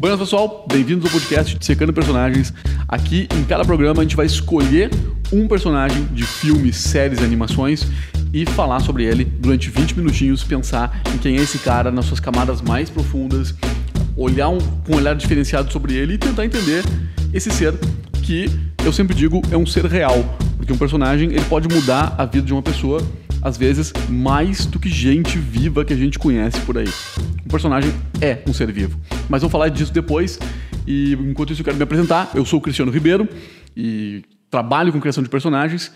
Buenas pessoal, bem-vindos ao podcast Secando Personagens. Aqui em cada programa a gente vai escolher um personagem de filmes, séries, animações e falar sobre ele durante 20 minutinhos, pensar em quem é esse cara nas suas camadas mais profundas, olhar um, com um olhar diferenciado sobre ele e tentar entender esse ser que eu sempre digo é um ser real, porque um personagem ele pode mudar a vida de uma pessoa às vezes mais do que gente viva que a gente conhece por aí. Personagem é um ser vivo. Mas vamos falar disso depois. E enquanto isso eu quero me apresentar. Eu sou o Cristiano Ribeiro e trabalho com criação de personagens.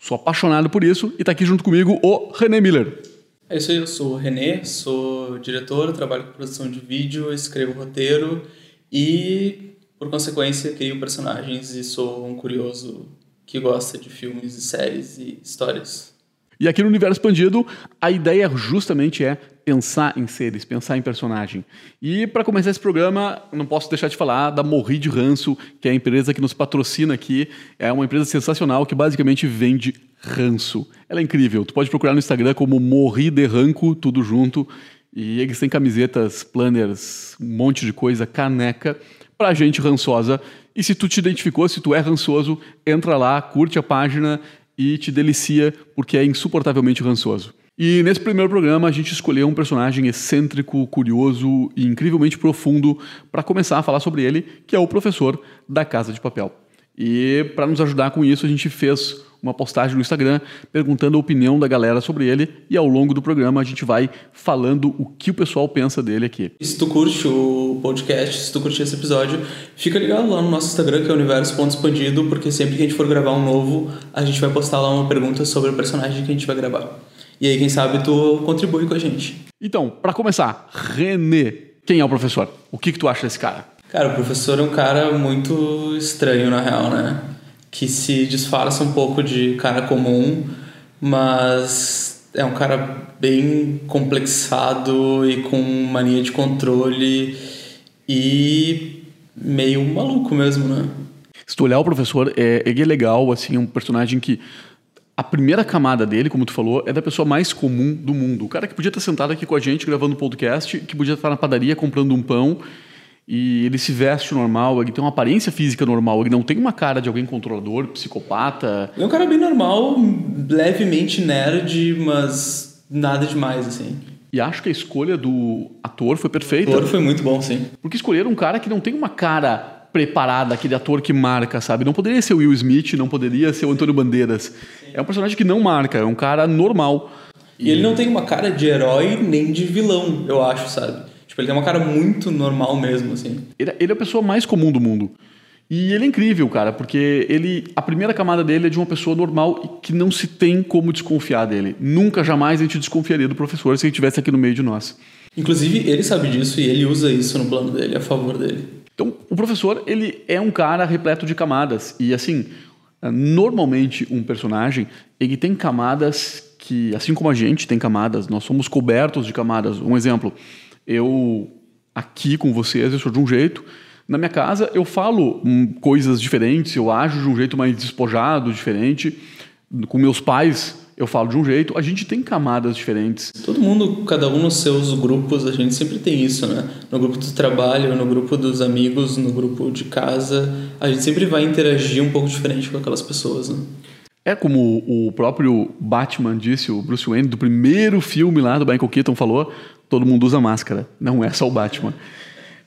Sou apaixonado por isso e está aqui junto comigo o René Miller. É isso aí, eu sou o René, sou diretor, trabalho com produção de vídeo, escrevo roteiro e, por consequência, crio personagens e sou um curioso que gosta de filmes e séries e histórias. E aqui no Universo Expandido, a ideia justamente é pensar em seres, pensar em personagem. E para começar esse programa, não posso deixar de falar da Morri de Ranço, que é a empresa que nos patrocina aqui. É uma empresa sensacional que basicamente vende ranço. Ela é incrível. Tu pode procurar no Instagram como Morri de Ranco, tudo junto. E eles têm camisetas, planners, um monte de coisa, caneca, pra gente rançosa. E se tu te identificou, se tu é rançoso, entra lá, curte a página e te delicia porque é insuportavelmente rançoso. E nesse primeiro programa a gente escolheu um personagem excêntrico, curioso e incrivelmente profundo para começar a falar sobre ele, que é o professor da Casa de Papel. E para nos ajudar com isso, a gente fez uma postagem no Instagram perguntando a opinião da galera sobre ele e ao longo do programa a gente vai falando o que o pessoal pensa dele aqui. Se tu curte o podcast, se tu curte esse episódio, fica ligado lá no nosso Instagram que é Universo Ponto Expandido, porque sempre que a gente for gravar um novo, a gente vai postar lá uma pergunta sobre o personagem que a gente vai gravar. E aí, quem sabe, tu contribui com a gente. Então, para começar, René, quem é o professor? O que, que tu acha desse cara? Cara, o professor é um cara muito estranho, na real, né? Que se disfarça um pouco de cara comum, mas é um cara bem complexado e com mania de controle e meio maluco mesmo, né? Se tu olhar o professor, é, ele é legal, assim, um personagem que a primeira camada dele, como tu falou, é da pessoa mais comum do mundo. O cara que podia estar sentado aqui com a gente gravando podcast, que podia estar na padaria comprando um pão e ele se veste normal, ele tem uma aparência física normal, ele não tem uma cara de alguém controlador, psicopata. Ele é um cara bem normal, levemente nerd, mas nada demais, assim. E acho que a escolha do ator foi perfeita. O ator foi muito bom, sim. Porque escolheram um cara que não tem uma cara preparada, aquele ator que marca, sabe? Não poderia ser o Will Smith, não poderia ser o Antônio Bandeiras. Sim. É um personagem que não marca, é um cara normal. E ele não tem uma cara de herói nem de vilão, eu acho, sabe? Tipo, ele tem uma cara muito normal mesmo, assim. Ele, ele é a pessoa mais comum do mundo. E ele é incrível, cara, porque ele a primeira camada dele é de uma pessoa normal e que não se tem como desconfiar dele. Nunca, jamais a gente desconfiaria do professor se ele estivesse aqui no meio de nós. Inclusive, ele sabe disso e ele usa isso no plano dele, a favor dele. Então, o professor, ele é um cara repleto de camadas. E, assim, normalmente um personagem, ele tem camadas que, assim como a gente tem camadas, nós somos cobertos de camadas. Um exemplo, eu aqui com vocês eu sou de um jeito, na minha casa eu falo hum, coisas diferentes, eu ajo de um jeito mais despojado, diferente. Com meus pais eu falo de um jeito, a gente tem camadas diferentes. Todo mundo, cada um nos seus grupos, a gente sempre tem isso, né? No grupo do trabalho, no grupo dos amigos, no grupo de casa, a gente sempre vai interagir um pouco diferente com aquelas pessoas, né? É como o próprio Batman disse, o Bruce Wayne, do primeiro filme lá do Michael Keaton falou, todo mundo usa máscara, não é só o Batman.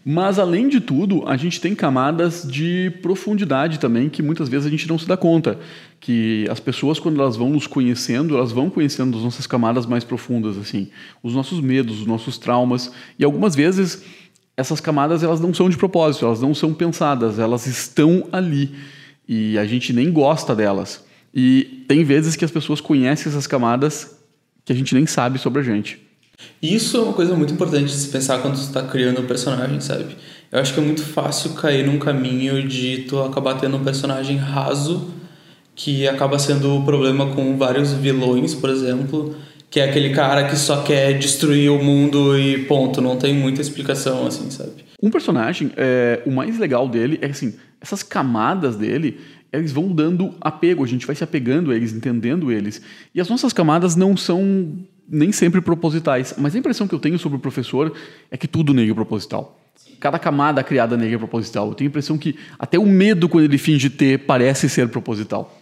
Mas além de tudo, a gente tem camadas de profundidade também que muitas vezes a gente não se dá conta, que as pessoas quando elas vão nos conhecendo, elas vão conhecendo as nossas camadas mais profundas assim, os nossos medos, os nossos traumas, e algumas vezes essas camadas elas não são de propósito, elas não são pensadas, elas estão ali e a gente nem gosta delas. E tem vezes que as pessoas conhecem essas camadas que a gente nem sabe sobre a gente. Isso é uma coisa muito importante de se pensar quando tu está criando um personagem, sabe? Eu acho que é muito fácil cair num caminho de tu acabar tendo um personagem raso que acaba sendo o problema com vários vilões, por exemplo, que é aquele cara que só quer destruir o mundo e ponto, não tem muita explicação, assim, sabe? Um personagem, é, o mais legal dele é assim, essas camadas dele, eles vão dando apego, a gente vai se apegando a eles, entendendo eles. E as nossas camadas não são nem sempre propositais, mas a impressão que eu tenho sobre o professor é que tudo nele é proposital. Cada camada criada nele é proposital. Eu tenho a impressão que até o medo, quando ele finge ter, parece ser proposital.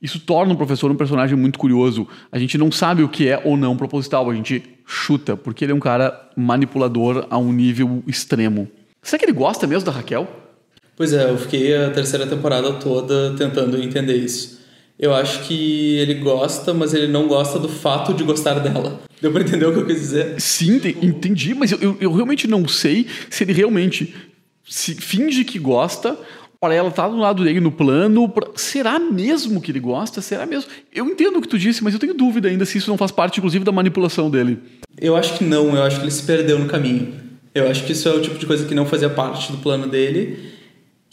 Isso torna o professor um personagem muito curioso. A gente não sabe o que é ou não proposital, a gente chuta, porque ele é um cara manipulador a um nível extremo. Será que ele gosta mesmo da Raquel? Pois é, eu fiquei a terceira temporada toda tentando entender isso. Eu acho que ele gosta, mas ele não gosta do fato de gostar dela. Deu pra entender o que eu quis dizer? Sim, entendi, mas eu, eu, eu realmente não sei se ele realmente se finge que gosta para ela estar tá do lado dele no plano. Será mesmo que ele gosta? Será mesmo? Eu entendo o que tu disse, mas eu tenho dúvida ainda se isso não faz parte, inclusive, da manipulação dele. Eu acho que não, eu acho que ele se perdeu no caminho. Eu acho que isso é o tipo de coisa que não fazia parte do plano dele,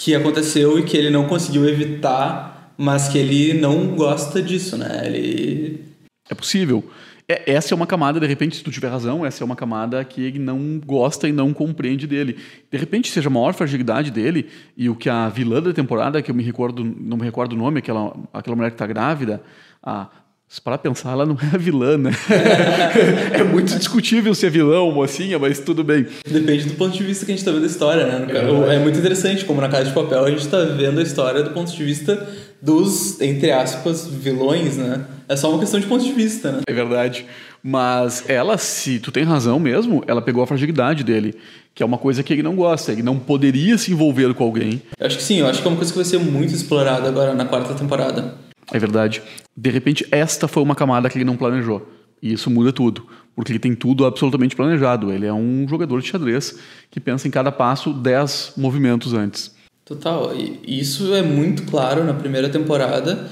que aconteceu e que ele não conseguiu evitar, mas que ele não gosta disso, né? Ele. É possível. É, essa é uma camada, de repente, se tu tiver razão, essa é uma camada que ele não gosta e não compreende dele. De repente, seja a maior fragilidade dele, e o que a vilã da temporada, que eu me recordo, não me recordo o nome, aquela, aquela mulher que está grávida, a se parar pensar, ela não é a vilã, né? é muito discutível se é vilão ou mocinha, mas tudo bem. Depende do ponto de vista que a gente está vendo a história, né? É, é muito interessante, como na Casa de Papel, a gente está vendo a história do ponto de vista dos, entre aspas, vilões, né? É só uma questão de ponto de vista, né? É verdade. Mas ela, se tu tem razão mesmo, ela pegou a fragilidade dele, que é uma coisa que ele não gosta. Ele não poderia se envolver com alguém. Eu acho que sim, eu acho que é uma coisa que vai ser muito explorada agora na quarta temporada. É verdade. De repente, esta foi uma camada que ele não planejou. E isso muda tudo, porque ele tem tudo absolutamente planejado. Ele é um jogador de xadrez que pensa em cada passo 10 movimentos antes. Total. Isso é muito claro na primeira temporada.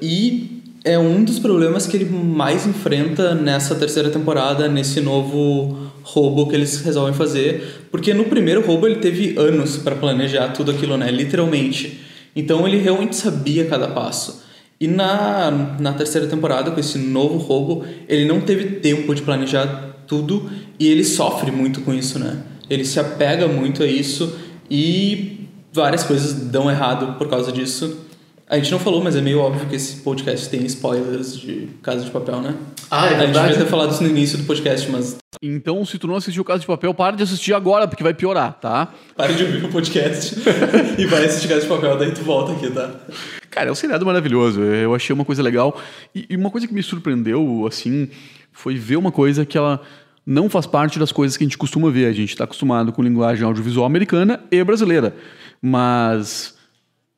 E é um dos problemas que ele mais enfrenta nessa terceira temporada, nesse novo roubo que eles resolvem fazer. Porque no primeiro roubo ele teve anos para planejar tudo aquilo, né? Literalmente. Então ele realmente sabia cada passo. E na, na terceira temporada, com esse novo roubo, ele não teve tempo de planejar tudo e ele sofre muito com isso, né? Ele se apega muito a isso e várias coisas dão errado por causa disso. A gente não falou, mas é meio óbvio que esse podcast tem spoilers de Casa de Papel, né? Ah, é verdade. A gente devia ter falado isso no início do podcast, mas... Então, se tu não assistiu Casa de Papel, para de assistir agora, porque vai piorar, tá? Para de ouvir o podcast e vai assistir Casa de Papel, daí tu volta aqui, tá? Cara, é um seriado maravilhoso. Eu achei uma coisa legal. E, uma coisa que me surpreendeu, assim, foi ver uma coisa que ela não faz parte das coisas que a gente costuma ver. A gente está acostumado com linguagem audiovisual americana e brasileira. Mas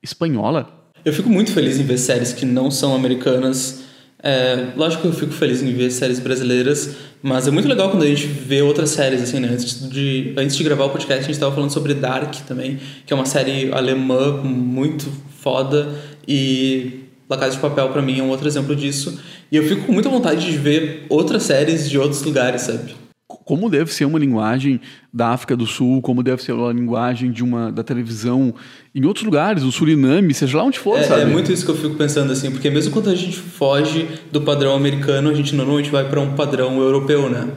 espanhola. Eu fico muito feliz em ver séries que não são americanas. É, lógico que eu fico feliz em ver séries brasileiras, mas é muito legal quando a gente vê outras séries, assim, né? Antes de, antes de gravar o podcast, a gente estava falando sobre Dark também, que é uma série alemã muito foda e La Casa de Papel para mim é um outro exemplo disso. E eu fico com muita vontade de ver outras séries de outros lugares, sabe? Como deve ser uma linguagem da África do Sul, como deve ser uma linguagem de uma da televisão em outros lugares, o Suriname, seja lá onde for, é, sabe? É muito isso que eu fico pensando assim, porque mesmo quando a gente foge do padrão americano, a gente normalmente vai para um padrão europeu, né?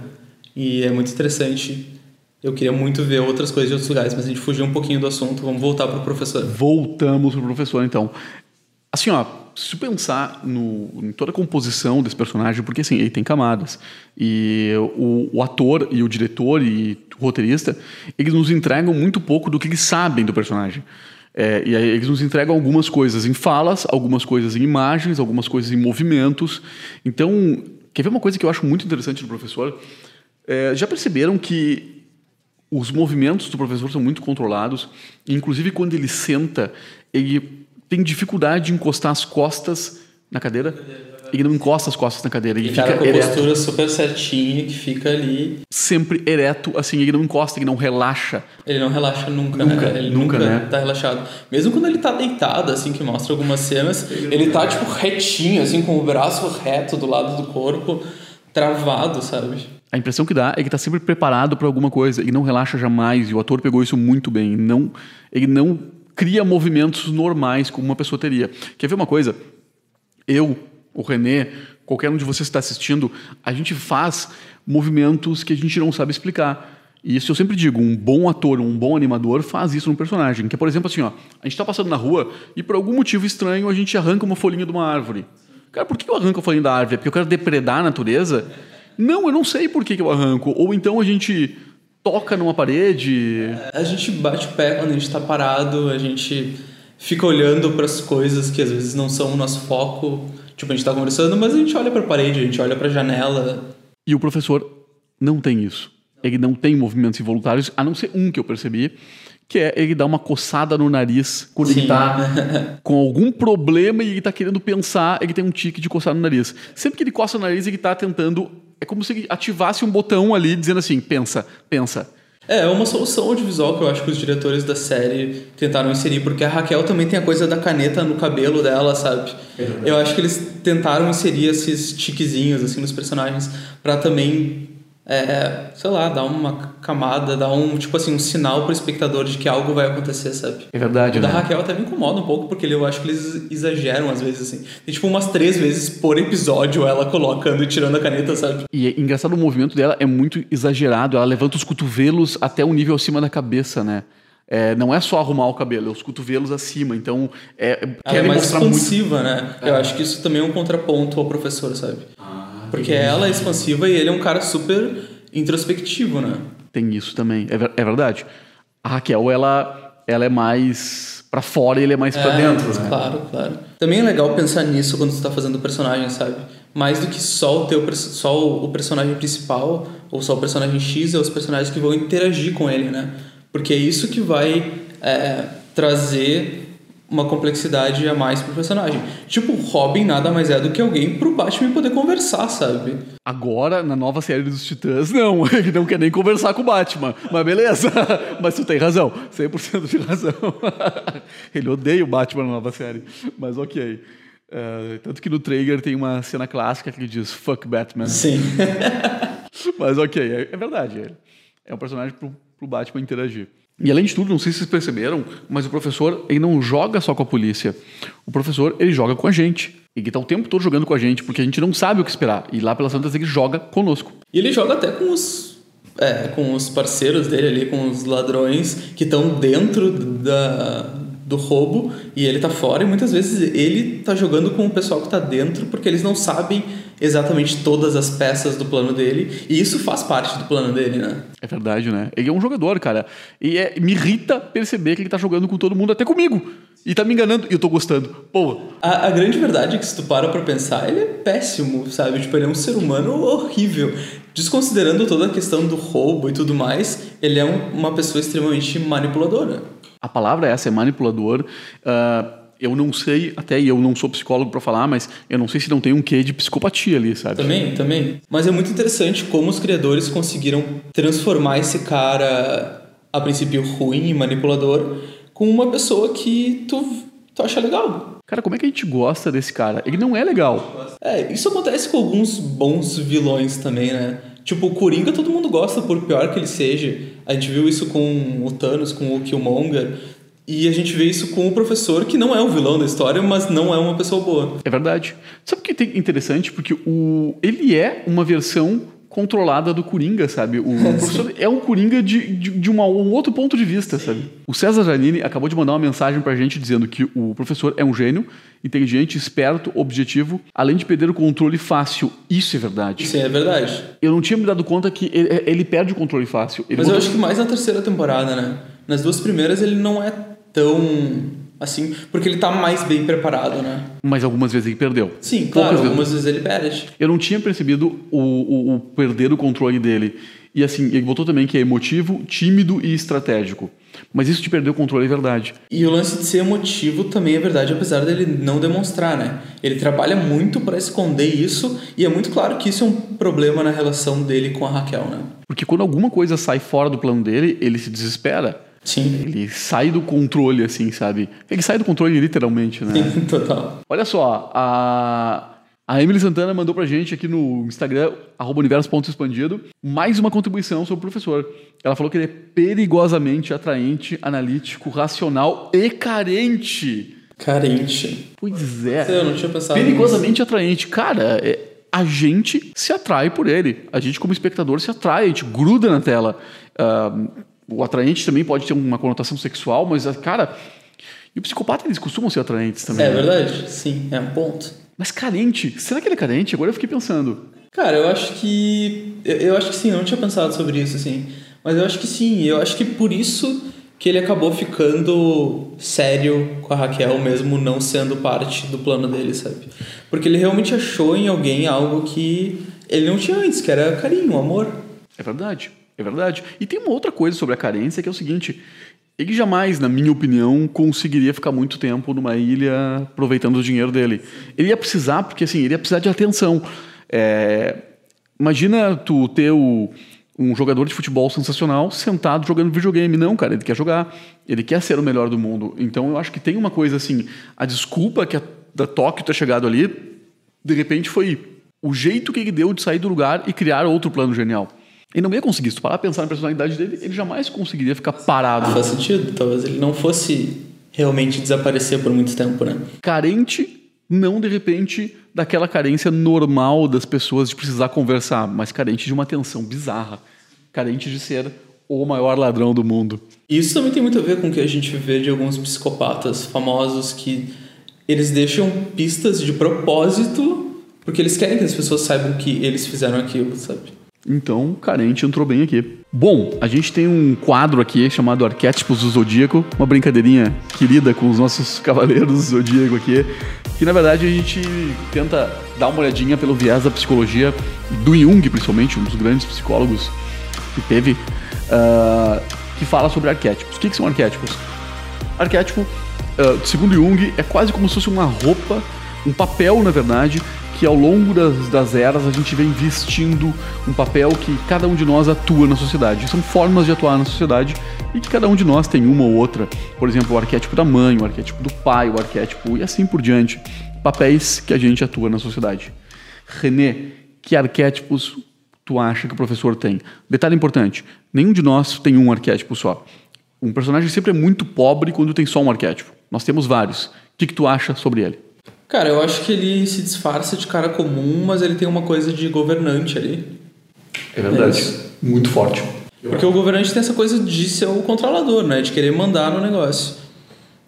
E é muito interessante eu queria muito ver outras coisas de outros lugares, mas a gente fugiu um pouquinho do assunto. Vamos voltar para o professor. Voltamos para o professor, então. Assim, ó, se pensar no, em toda a composição desse personagem, porque assim, ele tem camadas. E o, o, ator e o diretor e o roteirista, eles nos entregam muito pouco do que eles sabem do personagem. É, e aí eles nos entregam algumas coisas em falas, algumas coisas em imagens, algumas coisas em movimentos. Então, quer ver uma coisa que eu acho muito interessante do professor? É, já perceberam que os movimentos do professor são muito controlados, inclusive quando ele senta, ele tem dificuldade de encostar as costas na cadeira. Ele não encosta as costas na cadeira, ele, ele fica com a postura super certinha que fica ali. Sempre ereto, assim, ele não encosta, ele não relaxa. Ele não relaxa nunca, nunca né? Ele nunca, nunca né? tá relaxado. Mesmo quando ele tá deitado, assim, que mostra algumas cenas, ele, ele tá, tipo, retinho, assim, com o braço reto do lado do corpo, travado, sabe? A impressão que dá é que está sempre preparado para alguma coisa e não relaxa jamais. E o ator pegou isso muito bem. Não, ele não cria movimentos normais como uma pessoa teria. Quer ver uma coisa? Eu, o René, qualquer um de vocês que está assistindo, a gente faz movimentos que a gente não sabe explicar. E isso eu sempre digo, um bom ator, um bom animador faz isso no personagem. Que é, por exemplo, assim, ó, a gente está passando na rua e por algum motivo estranho a gente arranca uma folhinha de uma árvore. Cara, por que eu arranco a folhinha da árvore? É porque eu quero depredar a natureza? Não, eu não sei por que, que eu arranco. Ou então a gente toca numa parede. A gente bate o pé quando a gente tá parado, a gente fica olhando para as coisas que às vezes não são o nosso foco. Tipo, a gente tá conversando, mas a gente olha para a parede, a gente olha para a janela. E o professor não tem isso. Ele não tem movimentos involuntários, a não ser um que eu percebi, que é ele dar uma coçada no nariz quando Sim. ele tá com algum problema e ele tá querendo pensar, ele tem um tique de coçar no nariz. Sempre que ele coça o nariz, ele tá tentando. É como se ele ativasse um botão ali dizendo assim: pensa, pensa. É, é uma solução audiovisual que eu acho que os diretores da série tentaram inserir, porque a Raquel também tem a coisa da caneta no cabelo dela, sabe? Eu acho que eles tentaram inserir esses tiquezinhos assim nos personagens pra também é, sei lá, dar uma camada, dar um tipo assim, um sinal pro espectador de que algo vai acontecer, sabe? É verdade, O da né? Raquel até me incomoda um pouco, porque eu acho que eles exageram às vezes, assim. Tem tipo umas três vezes por episódio ela colocando e tirando a caneta, sabe? E é engraçado, o movimento dela é muito exagerado. Ela levanta os cotovelos até o nível acima da cabeça, né? É, não é só arrumar o cabelo, é os cotovelos acima. Então, é, Ela é mais mostrar muito. expansiva, né? Eu acho que isso também é um contraponto ao professor, sabe? Porque ela é expansiva e ele é um cara super introspectivo, né? Tem isso também, é, ver- é verdade. A Raquel, ela, ela é mais pra fora e ele é mais pra dentro, né? Claro, claro. Também é legal pensar nisso quando você tá fazendo o personagem, sabe? Mais do que só o teu só o o personagem principal ou só o personagem X, é os personagens que vão interagir com ele, né? Porque é isso que vai é, trazer uma complexidade a mais pro personagem. Tipo, Robin nada mais é do que alguém pro Batman poder conversar, sabe? Agora, na nova série dos Titãs, não. Ele não quer nem conversar com o Batman. Mas beleza. Mas tu tem razão. 100% de razão. Ele odeia o Batman na nova série. Mas ok. É, tanto que no trailer tem uma cena clássica que ele diz Fuck Batman. Sim. Mas ok, é, é verdade. É, é um personagem pro, pro Batman interagir. E além de tudo, não sei se vocês perceberam, mas o professor ele não joga só com a polícia. O professor ele joga com a gente. Ele tá o tempo todo jogando com a gente, porque a gente não sabe o que esperar. E lá pelas tantas ele joga conosco. E ele joga até com os, é, com os parceiros dele ali, com os ladrões que estão dentro da, do roubo e ele tá fora. E muitas vezes ele tá jogando com o pessoal que tá dentro porque eles não sabem exatamente todas as peças do plano dele. E isso faz parte do plano dele, né? É verdade, né? Ele é um jogador, cara. E é- me irrita perceber que ele tá jogando com todo mundo, até comigo. E tá me enganando e eu tô gostando. Pô, A, a grande verdade é que se tu para pra pensar, ele é péssimo, sabe? Tipo, ele é um ser humano horrível. Desconsiderando toda a questão do roubo e tudo mais, ele é um- uma pessoa extremamente manipuladora. a palavra é essa, é manipulador. Ah, eu não sei, até e eu não sou psicólogo pra falar, mas eu não sei se não tem um quê de psicopatia ali, sabe? Também, também. Mas é muito interessante como os criadores conseguiram transformar esse cara, a princípio ruim e manipulador, com uma pessoa que tu, tu acha legal. Cara, como é que a gente gosta desse cara? Ele não é legal. É, isso acontece com alguns bons vilões também, né? Tipo, o Coringa todo mundo gosta, por pior que ele seja. A gente viu isso com o Thanos, com o Killmonger. E a gente vê isso com o professor, que não é o vilão da história, mas não é uma pessoa boa. É verdade. Sabe o que é interessante? Porque o, ele é uma versão controlada do Coringa, sabe? O professor é um Coringa de, de, de uma- um outro ponto de vista, sabe? O César Janini acabou de mandar uma mensagem pra gente dizendo que o professor é um gênio, inteligente, esperto, objetivo, além de perder o controle fácil. Isso é verdade. Isso é verdade. Eu não tinha me dado conta que ele, ele perde o controle fácil. Ele Mas eu botou- acho que mais na terceira temporada, né? Nas duas primeiras ele não é tão assim, porque ele tá mais bem preparado, né? Mas algumas vezes ele perdeu. Sim, Poucas claro, vezes. algumas vezes ele perde. Eu não tinha percebido o, o, o perder o controle dele. E assim, ele botou também que é emotivo, tímido e estratégico. Mas isso de perder o controle é verdade. E o lance de ser emotivo também é verdade, apesar dele não demonstrar, né? Ele trabalha muito para esconder isso e é muito claro que isso é um problema na relação dele com a Raquel, né? Porque quando alguma coisa sai fora do plano dele, ele se desespera. Sim. Ele sai do controle, assim, sabe? Ele sai do controle literalmente, né? Sim, total. Olha só, a, a Emily Santana mandou pra gente aqui no Instagram, arroba universo.expandido, mais uma contribuição sobre o professor. Ela falou que ele é perigosamente atraente, analítico, racional e carente. Carente. Pois é. Eu não tinha pensado Perigosamente atraente. Cara, é- a gente se atrai por ele. A gente, como espectador, se atrai, a gente gruda na tela. Ah, o atraente também pode ter uma conotação sexual, mas, ah, cara, e o psicopata, eles costumam ser atraentes também. É né? verdade? Sim, é um ponto. Mas carente, será que ele é carente? Agora eu fiquei pensando. Cara, eu acho que. Eu eu acho que sim, eu não tinha pensado sobre isso, assim. Mas eu acho que sim, eu acho que por isso que ele acabou ficando sério com a Raquel, mesmo não sendo parte do plano dele, sabe? Porque ele realmente achou em alguém algo que ele não tinha antes, que era carinho, amor. É verdade, é verdade. E tem uma outra coisa sobre a carência que é o seguinte: ele jamais, na minha opinião, conseguiria ficar muito tempo numa ilha aproveitando o dinheiro dele. Ele ia precisar, porque assim, ele ia precisar de atenção. É, imagina tu ter o, um jogador de futebol sensacional sentado jogando videogame. Não, cara, ele quer jogar. Ele quer ser o melhor do mundo. Então eu acho que tem uma coisa assim, a desculpa que a, da Tóquio ter chegado ali, de repente foi o jeito que ele deu de sair do lugar e criar outro plano genial. Ele não ia conseguir. Se tu parar pensar na personalidade dele, ele jamais conseguiria ficar parado. Ah, faz sentido. Talvez ele não fosse realmente desaparecer por muito tempo, né? Carente, não de repente daquela carência normal das pessoas de precisar conversar, mas carente de uma atenção bizarra. Carente de ser o maior ladrão do mundo. Isso também tem muito a ver com o que a gente vê de alguns psicopatas famosos que eles deixam pistas de propósito porque eles querem que as pessoas saibam que eles fizeram aquilo, sabe? Então, carente entrou bem aqui. Bom, a gente tem um quadro aqui chamado Arquétipos do Zodíaco, uma brincadeirinha querida com os nossos cavaleiros do Zodíaco aqui, que na verdade a gente tenta dar uma olhadinha pelo viés da psicologia do Jung, principalmente, um dos grandes psicólogos que teve, uh, que fala sobre arquétipos. O que, que são arquétipos? Arquétipo, uh, segundo Jung, é quase como se fosse uma roupa, um papel, na verdade, que ao longo das, das eras a gente vem vestindo um papel que cada um de nós atua na sociedade. São formas de atuar na sociedade e que cada um de nós tem uma ou outra. Por exemplo, o arquétipo da mãe, o arquétipo do pai, o arquétipo e assim por diante. Papéis que a gente atua na sociedade. René, que arquétipos tu acha que o professor tem? Detalhe importante: nenhum de nós tem um arquétipo só. Um personagem sempre é muito pobre quando tem só um arquétipo. Nós temos vários. O que, que tu acha sobre ele? Cara, eu acho que ele se disfarça de cara comum, mas ele tem uma coisa de governante ali. É verdade. É Muito forte. Porque o governante tem essa coisa de ser o controlador, né? De querer mandar no negócio.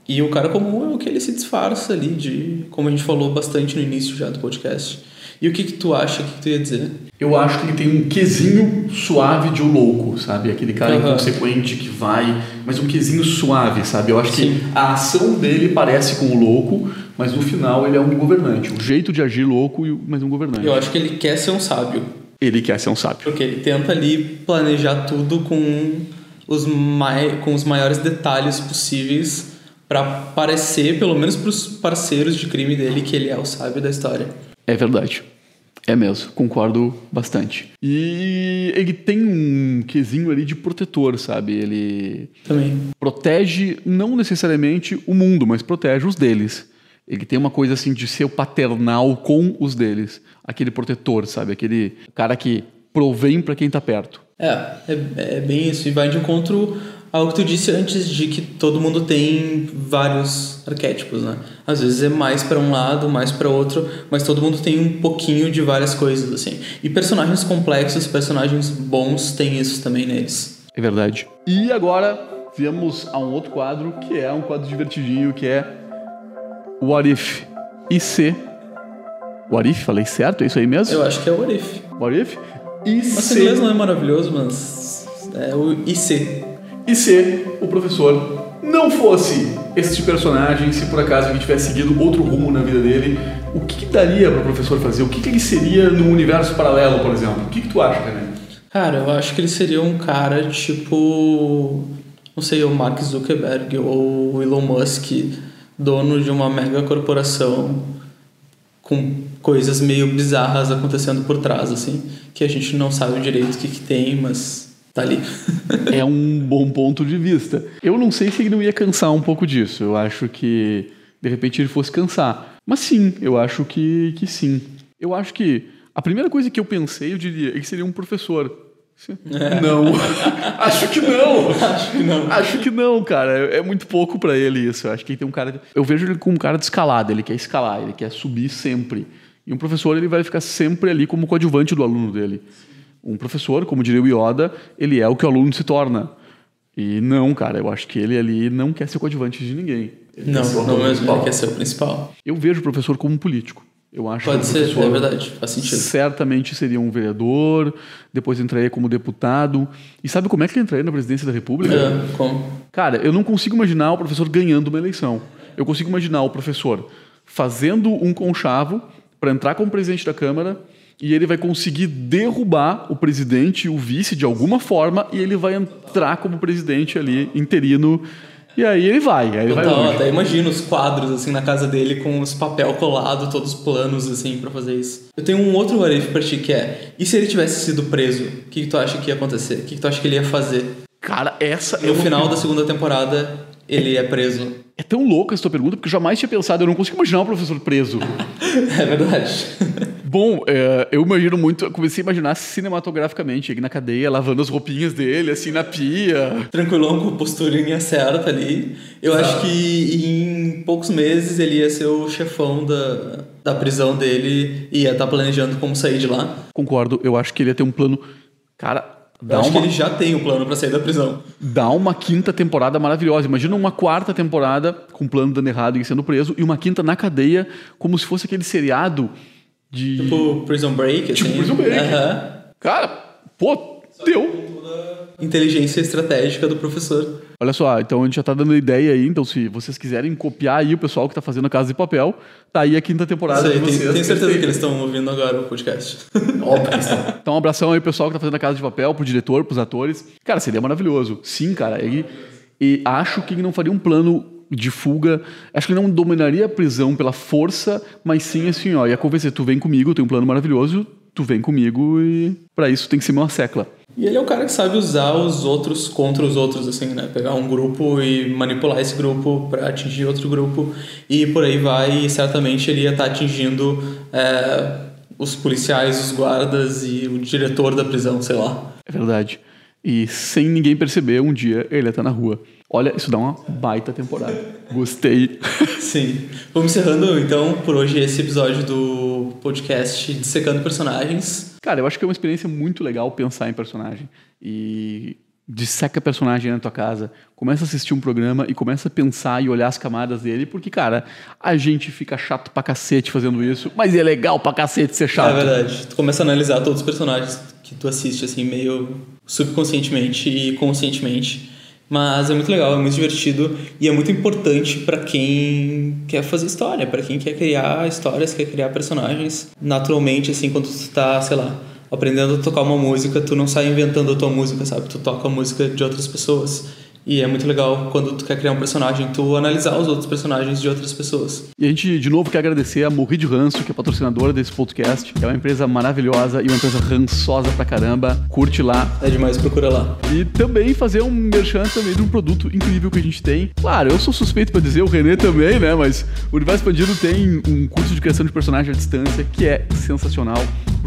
E o cara comum é o que ele se disfarça ali, de como a gente falou bastante no início já do podcast. E o que, que tu acha? Que tu ia dizer? Eu acho que ele tem um quesinho suave de um louco, sabe? Aquele cara uhum. inconsequente que vai, mas um quesinho suave, sabe? Eu acho Sim. que a ação dele parece com o louco, mas no final ele é um governante. Um jeito de agir louco, mas um governante. Eu acho que ele quer ser um sábio. Ele quer ser um sábio. Porque ele tenta ali planejar tudo com os, mai com os maiores detalhes possíveis para parecer, pelo menos para os parceiros de crime dele, que ele é o sábio da história. É verdade. É mesmo, concordo bastante. E ele tem um quesinho ali de protetor, sabe? Ele também protege não necessariamente o mundo, mas protege os deles. Ele tem uma coisa assim de ser o paternal com os deles, aquele protetor, sabe? Aquele cara que provém para quem tá perto. É, é, é, bem isso. E vai de encontro ao que tu disse antes de que todo mundo tem vários arquétipos, né? Às vezes é mais para um lado, mais para outro, mas todo mundo tem um pouquinho de várias coisas assim. E personagens complexos, personagens bons têm isso também neles. É verdade. E agora viemos a um outro quadro que é um quadro divertidinho que é What If e se What If, falei certo? É isso aí mesmo? Eu acho que é What If. What If? E Nossa, se... inglês não é maravilhoso, mas é o IC e se o professor não fosse este personagem, se por acaso ele tivesse seguido outro rumo na vida dele, o que, que daria para o professor fazer? O que, que ele seria no universo paralelo, por exemplo? O que, que tu acha, René? Cara, eu acho que ele seria um cara tipo. Não sei, o Mark Zuckerberg ou o Elon Musk, dono de uma mega corporação com coisas meio bizarras acontecendo por trás, assim, que a gente não sabe direito o que, que tem, mas tá ali. é um bom ponto de vista. Eu não sei se ele não ia cansar um pouco disso. Eu acho que de repente ele fosse cansar. Mas sim, eu acho que, que sim. Eu acho que a primeira coisa que eu pensei, eu diria, ele seria um professor. É. Não. acho que não. Acho que não. Acho que não, cara. É muito pouco para ele isso. Eu acho que ele tem um cara. Eu vejo ele como um cara de escalada. Ele quer escalar, ele quer subir sempre. E um professor ele vai ficar sempre ali como coadjuvante do aluno dele. Um professor, como diria o Yoda, ele é o que o aluno se torna. E não, cara, eu acho que ele ali não quer ser coadjuvante de ninguém. Ele não, não mesmo, ele quer ser o principal. Eu vejo o professor como um político. Eu acho Pode ser, é verdade, faz sentido. Certamente seria um vereador, depois entraria como deputado. E sabe como é que ele entraria na presidência da República? É, como? Cara, eu não consigo imaginar o professor ganhando uma eleição. Eu consigo imaginar o professor fazendo um conchavo para entrar como presidente da Câmara e ele vai conseguir derrubar o presidente e o vice de alguma forma e ele vai entrar como presidente ali interino e aí ele vai, aí ele vai Total, longe. até imagino os quadros assim na casa dele com os papel colado, todos planos assim pra fazer isso. Eu tenho um outro what pra ti que é: e se ele tivesse sido preso? O que, que tu acha que ia acontecer? O que, que tu acha que ele ia fazer? Cara, essa é No uma- final da segunda temporada, ele é preso. É tão louca essa tua pergunta porque eu jamais tinha pensado, eu não consigo imaginar o professor preso. É verdade. Bom, é, eu imagino muito, eu comecei a imaginar cinematograficamente, ele na cadeia, lavando as roupinhas dele, assim, na pia. Tranquilão com a posturinha certa ali. Eu acho que em poucos meses ele ia ser o chefão da, da prisão dele e ia estar planejando como sair de lá. Concordo, eu acho que ele ia ter um plano. Cara, Eu dá acho uma, que ele já tem o plano pra sair da prisão. dá uma quinta temporada maravilhosa. Imagina uma quarta temporada com o plano dando errado e sendo preso, e uma quinta na cadeia, como se fosse aquele seriado de. Tipo Prison Break, assim. Tipo Prison Break. Cara, pô, deu. Inteligência estratégica do professor. Olha só, então a gente já tá dando ideia aí, então se vocês quiserem copiar aí o pessoal que tá fazendo a Casa de Papel, tá aí a quinta temporada aí, de tenho, vocês. tenho certeza que eles estão ouvindo agora o podcast. Óbvio. Então, um abração aí pro pessoal que tá fazendo a Casa de Papel, pro diretor, pros atores. Cara, seria maravilhoso. Sim, cara. E, e acho que ele não faria um plano de fuga. Acho que ele não dominaria a prisão pela força, mas sim assim, ó, ia convencer, tu vem comigo, eu tenho um plano maravilhoso, tu vem comigo e pra isso tem que ser uma secla. E ele é o cara que sabe usar os outros contra os outros, assim, né? Pegar um grupo e manipular esse grupo pra atingir outro grupo e por aí vai. E certamente ele ia estar atingindo é, os policiais, os guardas e o diretor da prisão, sei lá. É verdade. E sem ninguém perceber, um dia ele ia estar na rua. Olha, isso dá uma baita temporada. Gostei. Sim. Vamos encerrando então por hoje esse episódio do podcast Dissecando Personagens. Cara, eu acho que é uma experiência muito legal pensar em personagem. E disseca personagem na tua casa, começa a assistir um programa e começa a pensar e olhar as camadas dele, porque, cara, a gente fica chato pra cacete fazendo isso, mas é legal pra cacete ser chato. É verdade. Tu começa a analisar todos os personagens que tu assiste, assim, meio subconscientemente e conscientemente. Mas é muito legal, é muito divertido e é muito importante pra quem quer fazer história, pra quem quer criar histórias, quer criar personagens. Naturalmente, assim, quando tu tá, sei lá, aprendendo a tocar uma música, tu não sai inventando a tua música, sabe? Tu toca a música de outras pessoas. E é muito legal quando tu quer criar um personagem, tu analisar os outros personagens de outras pessoas. E a gente, de novo, quer agradecer a Morri de Ranço, que é patrocinadora desse podcast. É uma empresa maravilhosa e uma empresa rançosa pra caramba. Curte lá. É demais, procura lá. E também fazer um merchan também de um produto incrível que a gente tem. Claro, eu sou suspeito pra dizer, o Renê também, né? Mas o Universo Expandido tem um curso de criação de personagem à distância que é sensacional.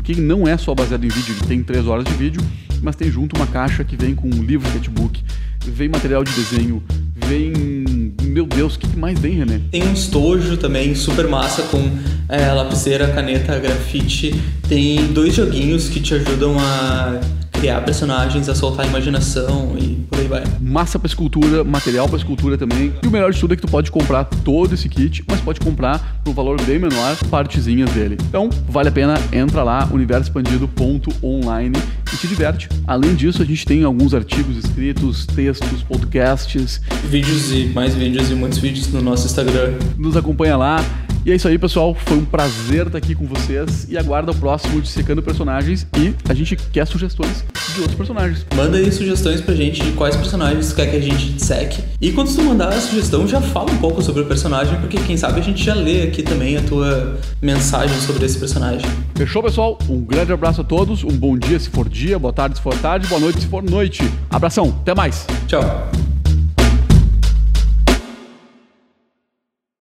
Porque não é só baseado em vídeo, ele tem três horas de vídeo, mas tem junto uma caixa que vem com um livro sketchbook, vem material de desenho, vem. Meu Deus, o que mais vem, René? Tem um estojo também super massa com é, lapiseira, caneta, grafite. Tem dois joguinhos que te ajudam a criar personagens, a soltar a imaginação e por aí vai. massa pra escultura, material pra escultura também. E o melhor de tudo é que tu pode comprar todo esse kit, mas pode comprar por um valor bem menor partezinhas dele. Então, vale a pena, entra lá, universoexpandido.online e te diverte. Além disso, a gente tem alguns artigos escritos, textos, podcasts. Vídeos e mais vídeos e muitos vídeos no nosso Instagram. Nos acompanha lá. E é isso aí, pessoal. Foi um prazer estar aqui com vocês e aguarda o próximo Dissecando Personagens e a gente quer sugestões de outros personagens. Manda aí sugestões pra gente de quais personagens quer que a gente disseque. E quando tu mandar a sugestão, já fala um pouco sobre o personagem, porque quem sabe a gente já lê aqui também a tua mensagem sobre esse personagem. Fechou, pessoal? Um grande abraço a todos. Um bom dia se for dia, boa tarde se for tarde, boa noite se for noite. Abração, até mais. Tchau!